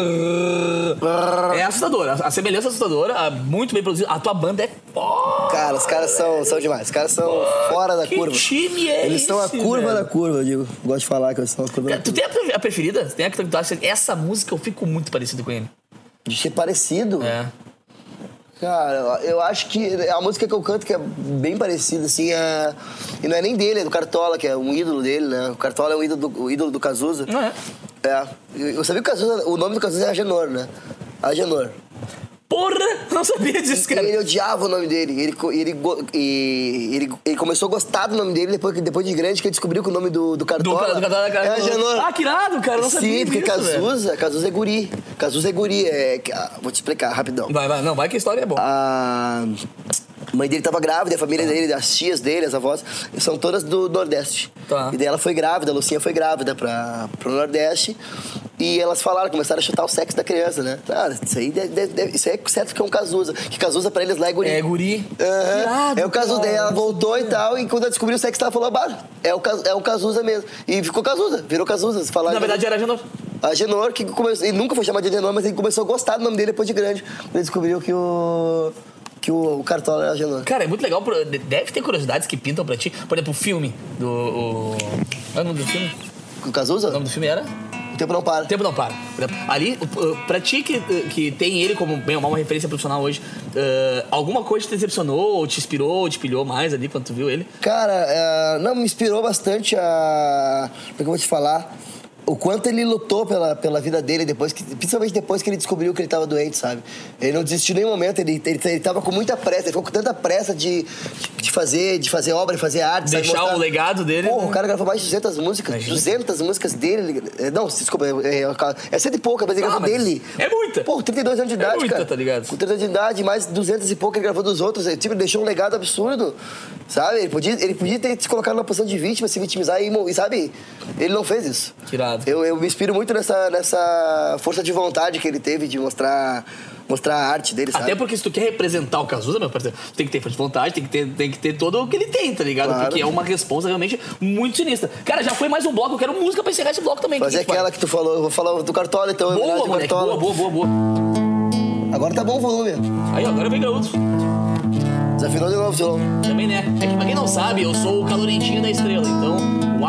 B: É assustador. A, semelhança é assustadora. a- muito bem produzida. A tua banda é foda.
C: Cara, os caras são, são demais. Os caras são fora da
B: Que
C: curva.
B: time é
C: Eles são a curva
B: velho?
C: da curva, eu digo. Gosto de falar que eles são a curva
B: Cara,
C: da
B: Tu
C: curva.
B: tem a, pre- a preferida? Tem a que tu acha essa música eu fico muito parecido com ele.
C: De ser parecido.
B: É.
C: Cara, eu acho que a música que eu canto que é bem parecida, assim, é... e não é nem dele, é do Cartola, que é um ídolo dele, né? O Cartola é o ídolo do, o ídolo do Cazuza.
B: Não é?
C: É. E Eu sabia que o Cazuza, o nome do Cazuza é Agenor, né? Agenor.
B: Porra! Não sabia disso, cara.
C: ele odiava o nome dele. Ele, ele, ele, ele começou a gostar do nome dele depois, depois de grande, que ele descobriu que o nome do, do Cartola,
B: do, do,
C: é Agenor.
B: Ah, que irado, cara. Não sabia
C: Sim, porque
B: disso, velho.
C: Cazuza, Cazuza é guri. Cazuza é guri. É, ah, vou te explicar rapidão.
B: Vai, vai. Não, vai que a história é boa.
C: A mãe dele tava grávida, a família dele, as tias dele, as avós, são todas do Nordeste.
B: Tá.
C: E daí ela foi grávida, a Lucinha foi grávida pra, pro Nordeste. E elas falaram, começaram a chutar o sexo da criança, né? Ah, isso aí, deve, deve- isso aí é certo que é um Cazuza. Que Cazuza pra eles lá é guri.
B: É guri. Irado,
C: é o Cazuza. Daí ela voltou e tal, e quando ela descobriu o sexo, ela falou, bah, é o, é o Cazuza mesmo. E ficou Cazuza, virou Cazuza. Se falar
B: Na verdade era Genor.
C: a Genor, que começou, ele nunca foi chamado de Agenor, mas ele começou a gostar do nome dele depois de grande. Ele descobriu que o. que o, o Cartola era Agenor.
B: Cara, é muito legal. pro- Deve ter curiosidades que pintam pra ti. Por exemplo, o filme do. O... Qual é o nome do filme?
C: O Cazuza?
B: O nome do filme era?
C: O tempo não para.
B: O Tempo Não Para. Por exemplo, Ali, uh, pra ti que, que tem ele como bem ou mal uma referência profissional hoje, uh, alguma coisa te decepcionou, ou te inspirou, ou te pilhou mais ali quando tu viu ele?
C: Cara, é, não, me inspirou bastante a. Como é que eu vou te falar? O quanto ele lutou pela, pela vida dele, depois que, principalmente depois que ele descobriu que ele estava doente, sabe? Ele não desistiu em nenhum momento, ele, ele, ele tava com muita pressa, ele ficou com tanta pressa de, de, fazer, de fazer obra, de fazer arte, sabe?
B: Deixar o legado dele,
C: Porra,
B: né?
C: o cara gravou mais de 200 músicas,
B: Imagina.
C: 200 músicas dele. é, Não, desculpa, é, é, é cento e pouca, mas ele
B: Ah,
C: gravou
B: mas
C: dele.
B: é muita.
C: Pô, 32 anos de
B: É
C: idade,
B: muita,
C: cara.
B: tá ligado?
C: Com 30 anos de idade, mais 200 e pouco ele gravou dos outros. Ele, tipo, ele deixou um legado absurdo, sabe? Ele podia, ele podia ter se colocado numa posição de vítima, se vitimizar e, e sabe? Ele não fez isso.
B: Que
C: Eu, eu me inspiro muito nessa, nessa força de vontade que ele teve de mostrar, mostrar a arte dele, sabe?
B: Até porque se tu quer representar o Cazuza, meu parceiro, tu tem que ter força de vontade, tem que ter, tem que ter todo o que ele tem, tá ligado?
C: Claro.
B: Porque é uma responsa realmente muito sinistra. Cara, já foi mais um bloco, eu quero música pra encerrar esse bloco também.
C: Fazer
B: que
C: aquela que tu falou, eu vou falar do Cartola, então. em
B: Boa, moleque,
C: Cartola.
B: boa, boa, boa, boa.
C: Agora tá bom o volume.
B: Aí, agora vem gaúcho.
C: Desafinou de novo, violão.
B: Também, né? É que pra quem não sabe, eu sou o calorentinho da estrela, então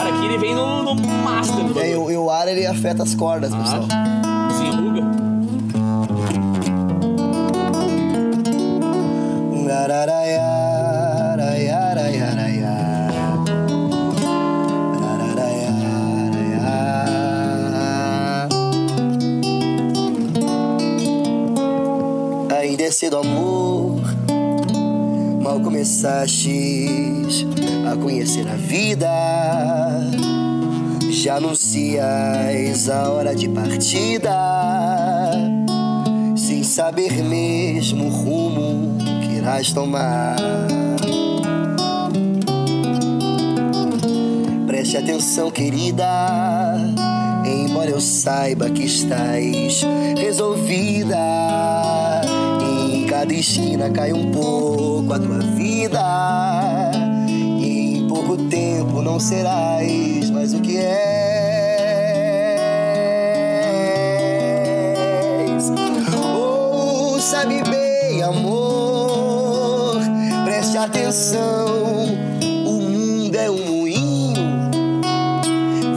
B: ar aqui ele vem no, no master do
C: É, e, o, e o ar, ele afeta as cordas, pessoal.
B: Ah, desenruga.
C: Ainda é cedo, amor. Mal começastes a conhecer a vida. Já anuncias a hora de partida. Sem saber mesmo o rumo que irás tomar. Preste atenção, querida. Embora eu saiba que estás resolvida, em cada esquina cai um pouco a tua vida. Tempo não serás mais o que és. Oh, sabe bem, amor, preste atenção. O mundo é um moinho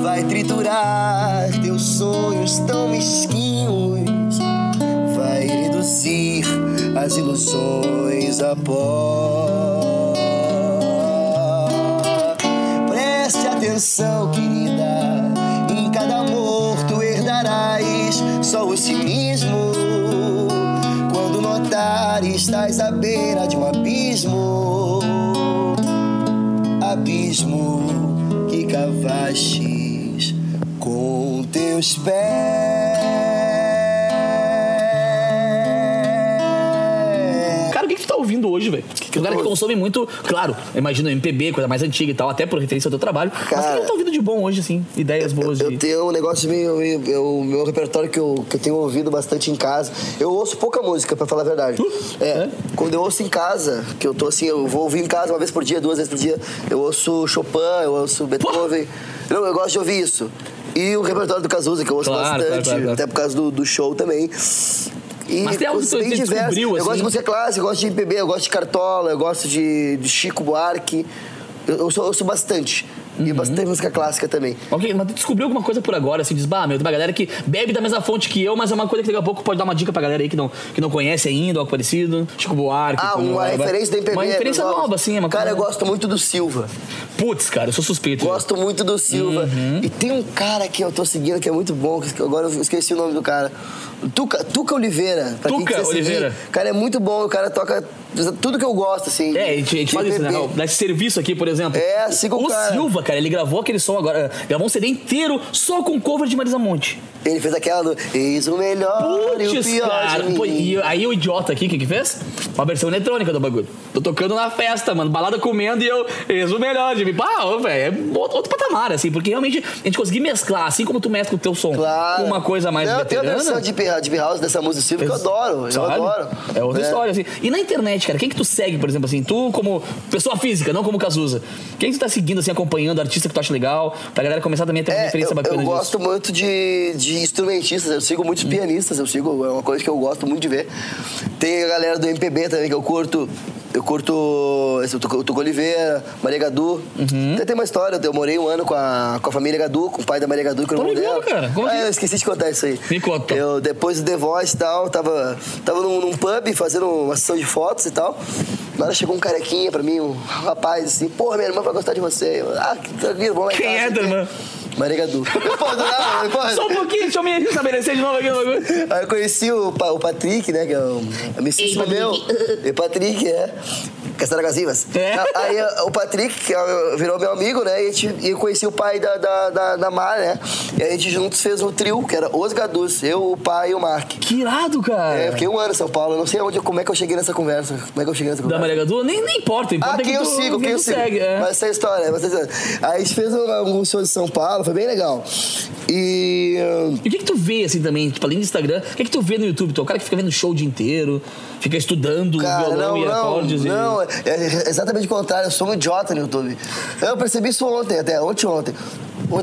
C: vai triturar teus sonhos tão mesquinhos, vai reduzir as ilusões a pó. Atenção, querida, em cada amor tu herdarás só o cinismo. Quando notar estás à beira de um abismo abismo que cavastes com teus pés.
B: Que, que hoje, velho. O cara que consome muito, claro, imagina MPB, coisa mais antiga e tal, até por referência ao teu trabalho. mas
C: Cara,
B: que tá ouvindo de bom hoje, assim? Ideias boas de.
C: Eu tenho um negócio meio. meio- eu- O meu repertório que eu, que eu tenho ouvido bastante em casa. Eu ouço pouca música, pra falar a verdade.
B: Uh,
C: É,
B: é?
C: Quando eu ouço em casa, que eu tô assim, eu vou ouvir em casa uma vez por dia, duas vezes por dia, eu ouço Chopin, eu ouço Beethoven. Não, eu gosto de ouvir isso. E o repertório do Cazuza, que eu ouço
B: Claro,
C: bastante,
B: claro, claro, claro.
C: até por causa do, do show também. E
B: Mas tem algo que
C: bem diversas.
B: descobriu,
C: Eu
B: assim?
C: gosto de música clássica, eu gosto de MPB, eu gosto de Cartola, eu gosto de, de Chico Buarque. Eu, eu, sou, eu sou bastante. E
B: Uhum.
C: bastante música clássica também.
B: Ok, mas tu descobriu alguma coisa por agora, assim, diz, bah, meu, tem uma galera que bebe da mesma fonte que eu, mas é uma coisa que daqui a pouco pode dar uma dica pra galera aí que não, que não conhece ainda, algo parecido. Chico Buarque.
C: Ah, uma referência do MPB.
B: Uma referência
C: nova.
B: nova, assim, é uma
C: Cara, eu
B: coisa...
C: gosto muito do Silva.
B: Putz, cara, eu sou suspeito.
C: Gosto muito do Silva.
B: Uhum.
C: E tem um cara que eu tô seguindo que é muito bom, que agora eu esqueci o nome do cara. Tuca, Tuca Oliveira.
B: Tuca
C: seguir.
B: Oliveira.
C: O cara é muito bom, o cara toca tudo que eu gosto, assim.
B: É, a gente, a gente faz isso, né? Dá esse serviço aqui, por exemplo.
C: É, siga o
B: O
C: cara.
B: Silva, cara, ele gravou aquele som agora, gravou um CD inteiro só com cover de Marisa Monte.
C: Ele fez aquela do Eis o melhor e o pior
B: cara. Pô, e aí o idiota aqui, o que que fez? Uma versão eletrônica do bagulho. Tô tocando na festa, mano. Balada comendo e eu, eis o melhor de mim. Pá, ô, velho, é outro, patamar, assim. Porque realmente a gente conseguir mesclar, assim como tu mescla o teu som
C: Claro.
B: com uma coisa mais
C: Não, tem a
B: veterana.
C: versão de, de House dessa música do Silva que eu adoro. Eu
B: Sabe?
C: adoro.
B: É outra
C: né?
B: história, assim. E na internet, cara, quem que tu segue, por exemplo, assim? Tu como pessoa física, não como Cazuza. Quem que tu tá seguindo, assim, acompanhando, artista que tu acha legal, pra galera começar também a ter uma
C: É,
B: referência
C: eu,
B: bacana
C: eu
B: disso.
C: gosto muito de, de instrumentistas, eu sigo muitos pianistas, eu sigo, é uma coisa que eu gosto muito de ver. Tem a galera do MPB também que eu curto. Eu curto esse, o Tuco Oliveira, Maria Gadu.
B: Uhum.
C: Até tem uma história, eu morei um ano com a, com a família Gadu, com o pai da Maria Gadu, que eu não
B: ligado, cara. Como
C: Ah,
B: assim?
C: eu esqueci de contar isso aí.
B: Me conta.
C: Eu, depois do The Voice e tal, tava, tava num, num pub fazendo uma sessão de fotos e tal. Na hora chegou um carequinha pra mim, um rapaz assim, porra, minha irmã vai gostar de você. Eu, ah, que tranquilo, vamos lá em
B: Quem
C: casa,
B: é,
C: sei o
B: irmã?
C: Quê. Maria Gadu. Pô, do nada.
B: Só um pouquinho, deixa eu me estabelecer de novo aqui no bagulho.
C: Aí eu conheci o, Pa- o Patrick, né? Que é um amicíssimo meu. E o Patrick, é. Castaragazivas.
B: É.
C: Aí o Patrick, que é- virou meu amigo, né? E, a gente- e eu conheci o pai da, da, da, da Mar, né? E a gente juntos fez um trio, que era Os Gadus. Eu, o pai e o Mark.
B: Que irado, cara.
C: É, eu fiquei um ano em São Paulo. Eu não sei onde, como é que eu cheguei nessa conversa. Como é que eu cheguei nessa
B: Da
C: conversa.
B: Maria Gadu, nem, nem importa. importa
C: Ah,
B: é que
C: quem eu
B: tu-
C: sigo, quem eu sigo.
B: segue. É.
C: Mas essa é a história, mas essa é a história. Aí a gente fez um- alguns shows em São Paulo, foi bem legal. E.
B: E o que que tu vê, assim, também, tipo, além do Instagram, o que que tu vê no YouTube? Tu é o cara que fica vendo show o dia inteiro, fica estudando
C: Cara,
B: violão
C: não,
B: e
C: não,
B: acordes
C: não,
B: e...
C: é é exatamente o contrário, eu sou um idiota no YouTube. Eu percebi isso ontem, até ontem ontem.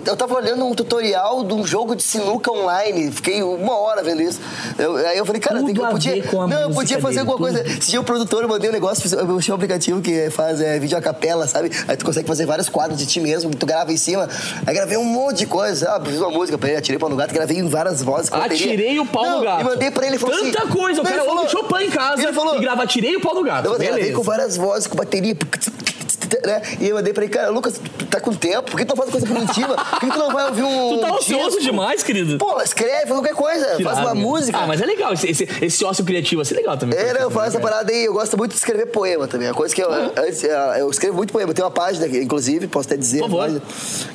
C: Eu tava olhando um tutorial de um jogo de sinuca online, fiquei uma hora vendo isso. Eu- aí eu falei, cara,
B: Tudo
C: tem que, eu podia. não, eu podia fazer
B: dele,
C: alguma
B: tudo.
C: coisa. Esse dia o produtor eu mandei um negócio, eu achei um aplicativo que faz é, vídeo a capela, sabe? Aí tu consegue fazer vários quadros de ti mesmo, tu grava em cima. Aí gravei um monte de coisa. Ah, fiz uma música pra ele, atirei pau no gato, gravei em várias vozes.
B: Atirei o pau
C: Não,
B: no gato.
C: E mandei pra ele, falou assim.
B: Tanta coisa, o cara
C: falou-
B: Chopin em casa
C: ele falou,
B: e grava Atirei o pau no gato.
C: eu gravei com várias vozes, com bateria. Né? E eu mandei pra ele, cara, Lucas, tu tá com tempo? Por que tu não faz coisa primitiva? Por que tu não vai ouvir um.
B: Tu tá ocioso demais, querido.
C: Pô, escreve, faz qualquer coisa.
B: Que
C: faz uma música.
B: Ah, mas é legal, esse, esse, esse ócio criativo, assim, é legal também.
C: É, não, eu falo essa parada aí, eu gosto muito de escrever poema também. A coisa que eu, antes, é, eu escrevo muito poema. Eu tenho uma página, inclusive, posso até dizer, página,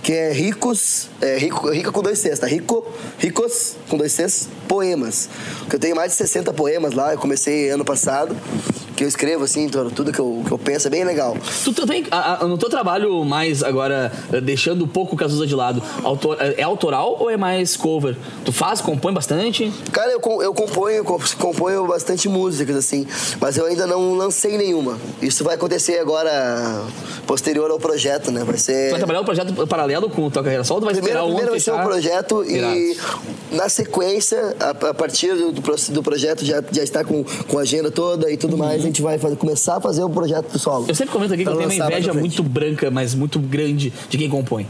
C: que é Ricos, é, rico, Rica com dois Cs, tá? Rico, Ricos com dois Cs, poemas. Que eu tenho mais de 60 poemas lá, eu comecei ano passado, que eu escrevo assim, tudo que eu, que eu penso, é bem legal.
B: Tu também, a- a- no teu trabalho mais agora, eh, deixando um pouco o Cazuza de lado, autor- é autoral ou é mais cover? Tu faz, compõe bastante?
C: Cara, eu, eu componho, com- componho bastante músicas, assim, mas eu ainda não lancei nenhuma. Isso vai acontecer agora, posterior ao projeto, né? Vai ser.
B: Tu vai trabalhar um projeto paralelo com a tua carreira solo tu vai
C: Primeiro,
B: esperar um
C: primeiro vai ser um projeto e
B: Irado.
C: na sequência, a, a partir do, do pro- do projeto já, já está com, com a agenda toda e tudo mais, gente vai fazer- começar a fazer o projeto do solo.
B: Eu sempre comento aqui que eu tenho uma inveja muito branca, mas muito grande de quem compõe.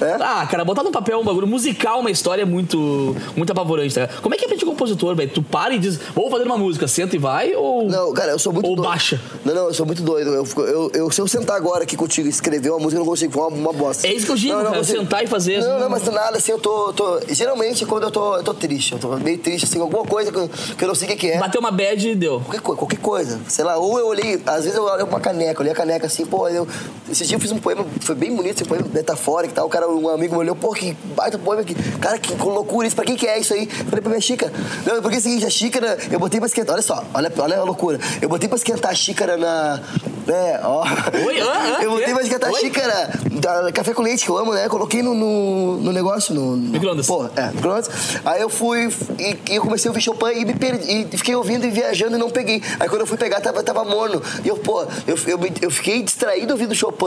C: É?
B: Ah, cara, botar no papel um bagulho musical, uma história muito, muito apavorante, tá? Como é que é pra ti compositor, velho? Tu para e diz, vou fazer uma música, senta e vai, ou.
C: Não, cara, eu sou muito
B: Ou
C: doido.
B: baixa.
C: Não, não, eu sou muito doido. Eu, eu, eu- se eu sentar agora aqui contigo e escrever uma música, eu não consigo, foi uma, uma bosta.
B: É isso que eu digo,
C: Não, não
B: cara,
C: consigo.
B: sentar e fazer,
C: Não, não, mas nada, assim, eu tô, tô- Geralmente, quando eu tô, eu tô triste, eu tô meio triste, assim, alguma coisa que eu, que eu não sei o que, é.
B: Bateu uma bad e deu.
C: Qualquer, qualquer coisa, sei lá, ou eu olhei, às vezes eu olhei uma caneca, eu olhei a caneca assim, pô, eu, esse dia eu fiz um poema, foi bem bonito, esse poema metafórico e tal, cara, cara, um amigo me olhou, pô, que baita poema aqui. Cara, que loucura isso, pra quem que é isso aí? Falei, pra minha xícara. Não, porque é o seguinte, a xícara, eu botei pra esquentar, olha só, olha, olha a loucura. Eu botei pra esquentar a xícara na. É, ó.
B: Oi, ah,
C: eu botei pra esquentar a xícara da café com leite, que eu amo, né? Coloquei no, no, no negócio, no.
B: Micro-ondas.
C: Pô, é, micro-ondas. Aí eu fui e, e eu comecei a ouvir Chopin e me perdi. E fiquei ouvindo e viajando e não peguei. Aí quando eu fui pegar, tava, tava morno. E eu, pô, eu, eu, eu fiquei distraído ouvindo Chopin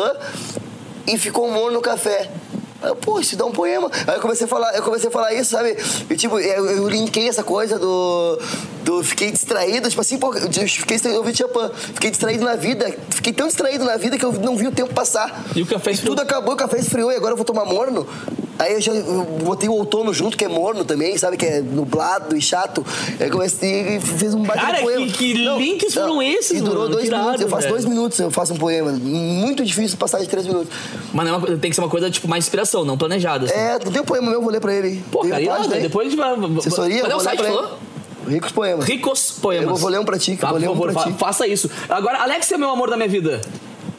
C: e ficou morno no café. Aí eu, pô, isso dá um poema. Aí eu comecei a falar, eu comecei a falar isso, sabe? E, tipo, eu, eu linkei essa coisa do. do fiquei distraído, tipo assim, pô, eu fiquei distraído ouvindo Chopin. Fiquei distraído na vida. Fiquei tão distraído na vida que eu não vi o tempo passar.
B: E o café esfriou.
C: Tudo acabou, o café esfriou e agora eu vou tomar morno. Aí eu já botei o outono junto, que é morno também, sabe? Que é nublado e chato. Aí eu comecei e fiz um baita
B: Cara,
C: poema.
B: que- que links foram esses,
C: E durou
B: mano?
C: dois
B: Que irado,
C: minutos. Eu faço
B: velho.
C: dois minutos, eu faço um poema. Muito difícil passar de três minutos.
B: Mas não é uma- tem que ser uma coisa, tipo, mais inspiração, não planejada. assim.
C: É, tem um poema meu, vou ler pra ele.
B: Pô,
C: Tem
B: cara, depois a gente vai.
C: Assessoria,
B: Cadê
C: eu
B: o site, falou?
C: Ricos poemas.
B: Ricos Poemas.
C: Eu vou ler um pra ti,
B: Tá,
C: vou ler um
B: favor,
C: pra ti.
B: faça isso. Agora, Alex é meu amor da minha vida.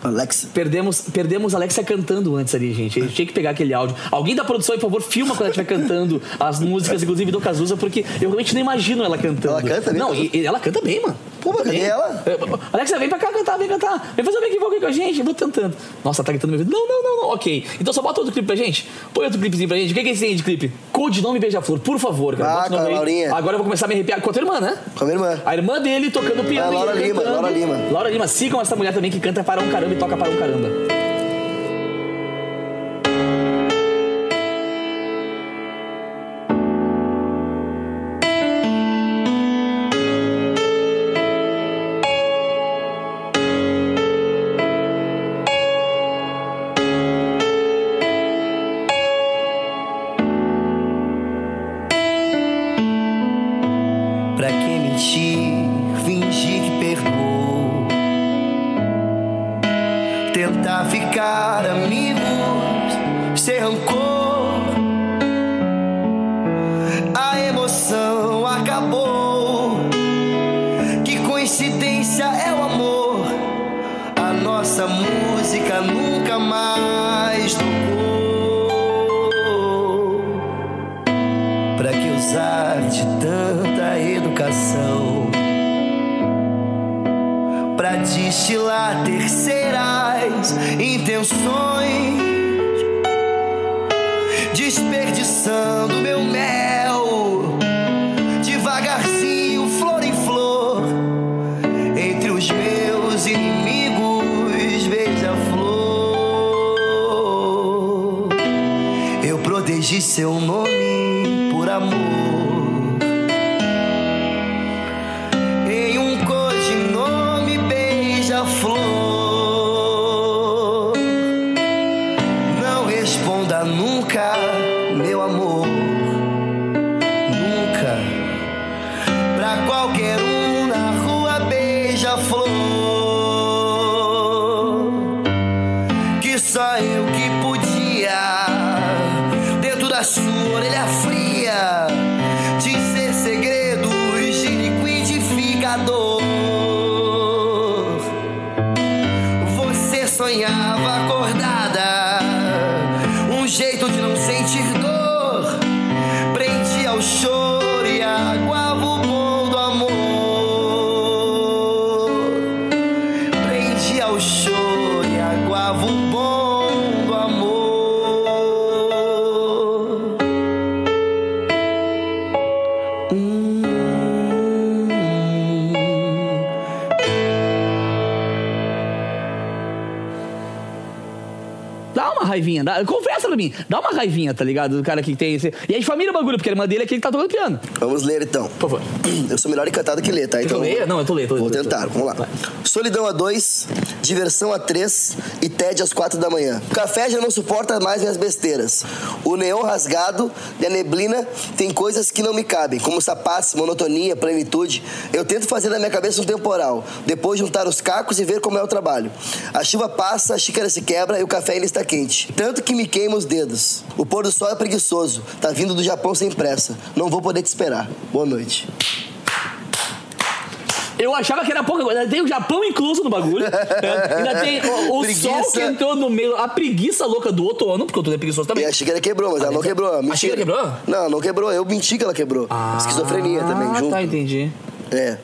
C: Alex.
B: Perdemos, perdemos a Alexia cantando antes ali, gente. A gente tinha que pegar aquele áudio. Alguém da produção, por favor, filma quando ela estiver cantando as músicas, inclusive do Cazuza, porque eu realmente não imagino ela cantando.
C: Ela canta mesmo?
B: Não, e, e ela canta bem, mano.
C: Pô, cadê ela?
B: É, Alexia, vem pra cá cantar, vem cantar. Vem fazer um aqui com a gente. Eu vou tentando. Nossa, tá gritando meu ouvido. Não, não, não, não. Ok. Então só bota outro clipe pra gente. Põe outro clipezinho pra gente. O que é esse tem de clipe? Codinome Beija-Flor, por favor, cara.
C: Ah,
B: Bota o nome
C: com a
B: aí.
C: Laurinha.
B: Agora eu vou começar a me arrepiar com a tua irmã, né?
C: Com a minha irmã.
B: A irmã dele tocando piano.
C: Ah, Laura Lima. Laura Lima.
B: Laura Lima, sigam essa mulher também que canta para um caramba e toca para um caramba.
C: Protegi seu nome por amor. Pra
B: mim, dá uma raivinha, tá ligado? Do cara que tem esse. E é de família o bagulho, porque a irmã dele é aquele que tá tocando piano.
C: Vamos ler então.
B: Por favor.
C: Eu sou melhor em cantar do que ler, tá? Então,
B: Tu lê? Não, eu tô lendo, tô
C: Vou
B: tô
C: tentar, vamos lá.
B: Vai.
C: Solidão a dois, diversão a três e tédio às quatro da manhã. O café já não suporta mais minhas besteiras. O neon rasgado e a neblina tem coisas que não me cabem, como sapatos, monotonia, plenitude. Eu tento fazer na minha cabeça um temporal, depois juntar os cacos e ver como é o trabalho. A chuva passa, a xícara se quebra e o café ainda está quente. Tanto que me queima os dedos. O pôr do sol é preguiçoso, tá vindo do Japão sem pressa. Não vou poder te esperar. Boa noite.
B: Eu achava que era pouca coisa. Tem o Japão incluso no bagulho. É, ainda tem o, o sol que entrou no meio. A preguiça louca do outro ano, porque eu tô preguiçoso
C: E
B: também.
C: a xícara quebrou, mas ela não quebrou. Mentira.
B: xícara quebrou?
C: Não, não quebrou. Eu menti que ela quebrou. Esquizofrenia também,
B: Ah,
C: junto.
B: tá, entendi.
C: É.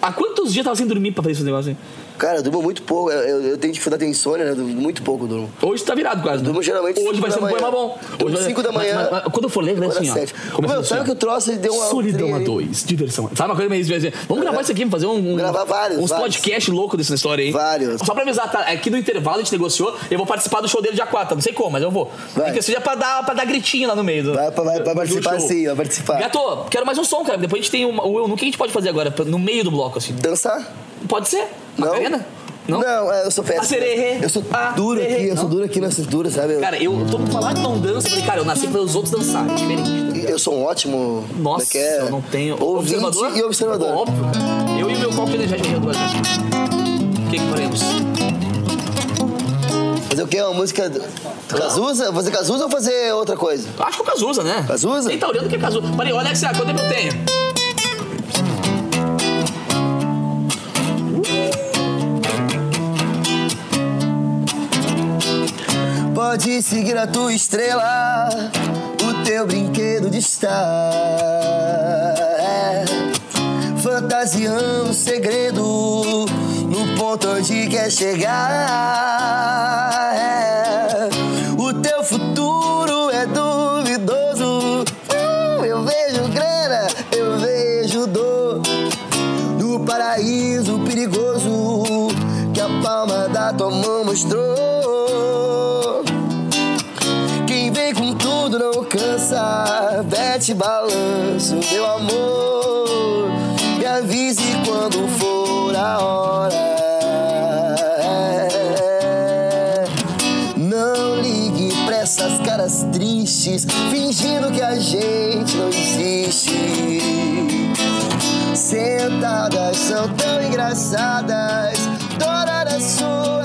B: Há quantos dias tava sem dormir pra fazer esse negócio aí?
C: Cara, eu durmo muito pouco. Eu, eu, eu tenho dificuldade de insônia, né? Eu durmo muito pouco eu durmo.
B: Hoje tá virado quase. né?
C: Durmo geralmente
B: Hoje vai ser um poema bom. Hoje vai-
C: cinco da
B: mas-
C: manhã.
B: mas- mas quando eu for ler,
C: Agora
B: assim, ó.
C: sete. Meu,
B: assim,
C: sabe que o troço deu uma.
B: Solidão a dois, diversão. Sabe uma coisa meio. meio- Vamos gravar isso aqui, vamos fazer um.
C: Gravar vários,
B: Uns
C: vários.
B: podcasts loucos dessa história aí.
C: Vários.
B: Só pra avisar, tá? Aqui no intervalo a gente negociou, eu vou participar do show dele dia 4, não sei como, mas eu vou. Nem que seja pra dar, pra dar gritinho lá no meio. Do,
C: Vai, vai, vai participar sim, vai participar.
B: Gato, quero mais um som, cara. Depois a gente tem o. O que a gente pode fazer agora? No meio do bloco, assim.
C: Dançar?
B: Pode ser? Macarena? Não?
C: Não, é, eu sou péssimo.
B: Acererê.
C: Eu sou
B: Ah,
C: duro aqui, eu sou duro aqui na cintura, sabe?
B: Cara, eu tô falando que não dança, eu falei, cara, eu nasci pra os outros dançarem, é diferente.
C: eu sou um ótimo. como
B: Nossa,
C: é que é?
B: eu não tenho.
C: Ouvinte e observador.
B: Óbvio, cara. Eu e o meu copo energético aqui duas vezes. O que que faremos?
C: Fazer o quê? Uma música. do- Cazuza? Fazer Cazuza ou fazer outra coisa?
B: Acho que o Cazuza, né?
C: Cazuza?
B: Quem tá olhando que é Cazuza? Peraí, olha Alex, quanto tempo eu tenho?
C: Pode seguir a tua estrela, o teu brinquedo de estar. É, Fantasiando o segredo no ponto onde quer chegar. É, O teu futuro é duvidoso. Hum, Eu vejo grana, eu vejo dor no paraíso perigoso que a palma da tua mão mostrou. Vete balanço, meu amor. Me avise quando for a hora. Não ligue pra essas caras tristes, fingindo que a gente não existe. Sentadas são tão engraçadas, dona das suas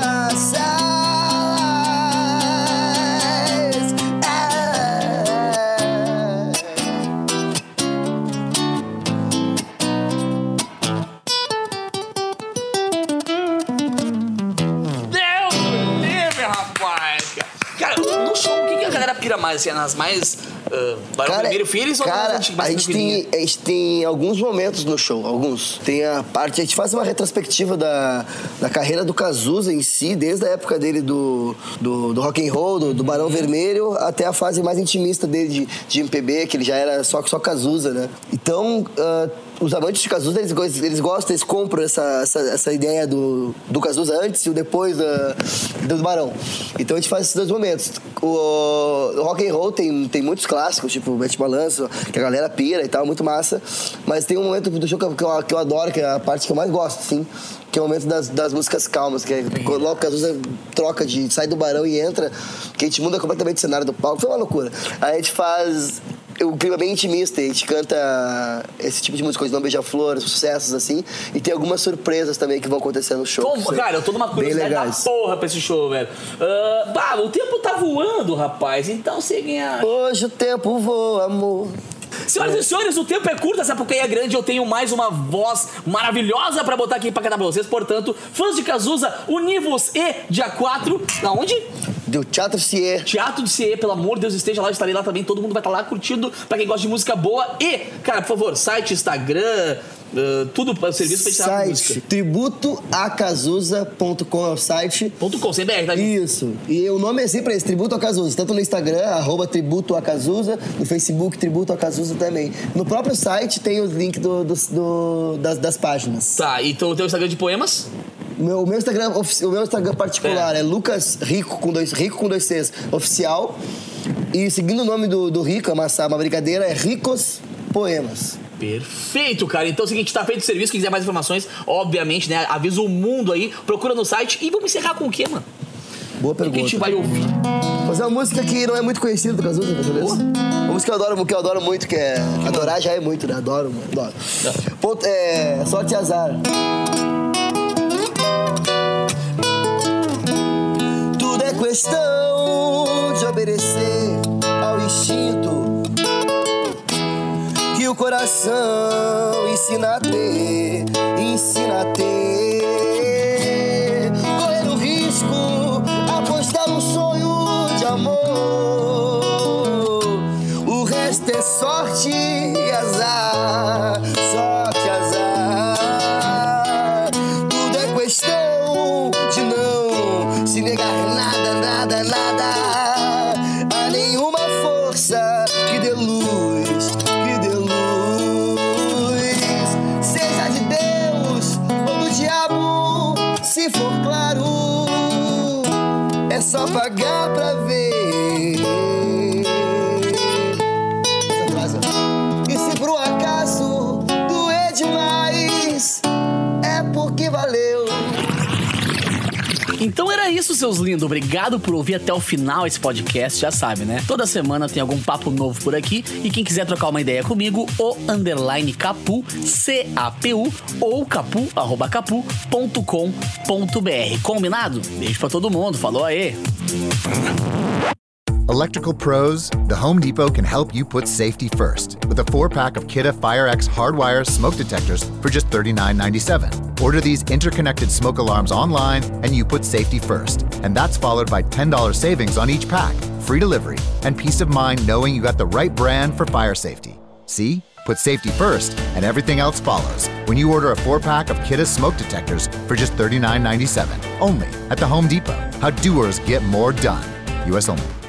B: mais? Assim, é nas mais. Uh, Barão Vermelho Filhos ou
C: cara, a gente, tem, a gente tem alguns momentos no show, alguns. Tem a parte, a gente faz uma retrospectiva da, da carreira do Cazuza em si, desde a época dele do, do, do rock and roll, do, do Barão Vermelho, até a fase mais intimista dele de, de MPB, que ele já era só, só Cazuza, né? Então, ah, os amantes de Cazuza, eles, eles gostam, eles compram essa, essa, essa ideia do, do Cazuza antes e o depois da, do Barão. Então a gente faz esses dois momentos. O, o rock and roll tem, tem muitos clássicos, tipo Mete Balanço, que a galera pira e tal, muito massa. Mas tem um momento do show que eu, que eu, que adoro, que é a parte que eu mais gosto, sim. Que é o momento das, das músicas calmas, que é logo o Cazuza troca de sai do Barão e entra, que a gente muda completamente o cenário do palco. Foi uma loucura. Aí a gente faz o clima é bem intimista, a gente canta esse tipo de música, não beija-flor, sucessos assim, e tem algumas surpresas também que vão acontecer no show.
B: Como- cara, eu tô numa curiosidade da porra pra esse show, velho. Ah, bah, o tempo tá voando, rapaz. Então você ganha.
C: Hoje o tempo voa, amor.
B: Senhoras e senhores, o tempo é curto, essa porque é grande. Eu tenho mais uma voz maravilhosa pra botar aqui pra cantar pra vocês. Portanto, fãs de Cazuza, univos e dia 4. Aonde?
C: Do Teatro Cier.
B: Teatro de CE, pelo amor de Deus, esteja lá, eu estarei lá também. Todo mundo vai estar lá curtindo pra quem gosta de música boa. E, cara, por favor, site, Instagram, ah, tudo, serviço pra gente tirar
C: Site
B: música.
C: tributoacazuza.com é o site.
B: Ponto .com, sem BR, tá, gente?
C: Isso. E o nome é sempre esse, Tributo a Cazuza. Tanto no Instagram, arroba Tributo a Cazuza, no Facebook, Tributo a Cazuza também. No próprio site tem os links do, dos- do- das, das páginas.
B: Tá, e tu tem o Instagram de poemas?
C: O meu, o meu Instagram, o meu Instagram particular
B: É.
C: é, Lucas Rico com dois Rico com dois Cs oficial. E seguindo o nome do, do Rico, é uma, uma brincadeira, é Ricos Poemas.
B: Perfeito, cara. Então é o seguinte, tá feito o serviço. Quem quiser mais informações, obviamente, né? Avisa o mundo aí, procura no site. E vamos encerrar com o quê, mano?
C: Boa
B: O que, a
C: pergunta.
B: gente vai ouvir?
C: Fazer uma música que não é muito conhecida do Cazuza, talvez.
B: Boa.
C: Uma música que eu adoro, que eu adoro muito, que é. Adorar já é muito, né? Adoro, mano. Adoro. Ponto, é. Sorte e azar. Questão de obedecer ao instinto que o coração ensina a ter. ensina a ter. Correr o risco, apostar no sonho de amor. O resto é sorte
B: seus lindos. Obrigado por ouvir até o final esse podcast, já sabe, né? Toda semana tem algum papo novo por aqui. E quem quiser trocar uma ideia comigo, o underline capu, C-A-P-U, ou capu, arroba capu.com.br. Combinado? Beijo pra todo mundo. Falou aí.
A: Electrical pros, the Home Depot can help you put safety first with a four pack of Kidde FireX hardwire smoke detectors for just $39.97. Order these interconnected smoke alarms online and you put safety first. And that's followed by $10 savings on each pack, free delivery, and peace of mind knowing you got the right brand for fire safety. See? Put safety first, and everything else follows when you order a four pack of Kidde smoke detectors for just $39.97. Only at the Home Depot. How doers get more done. U.S. only.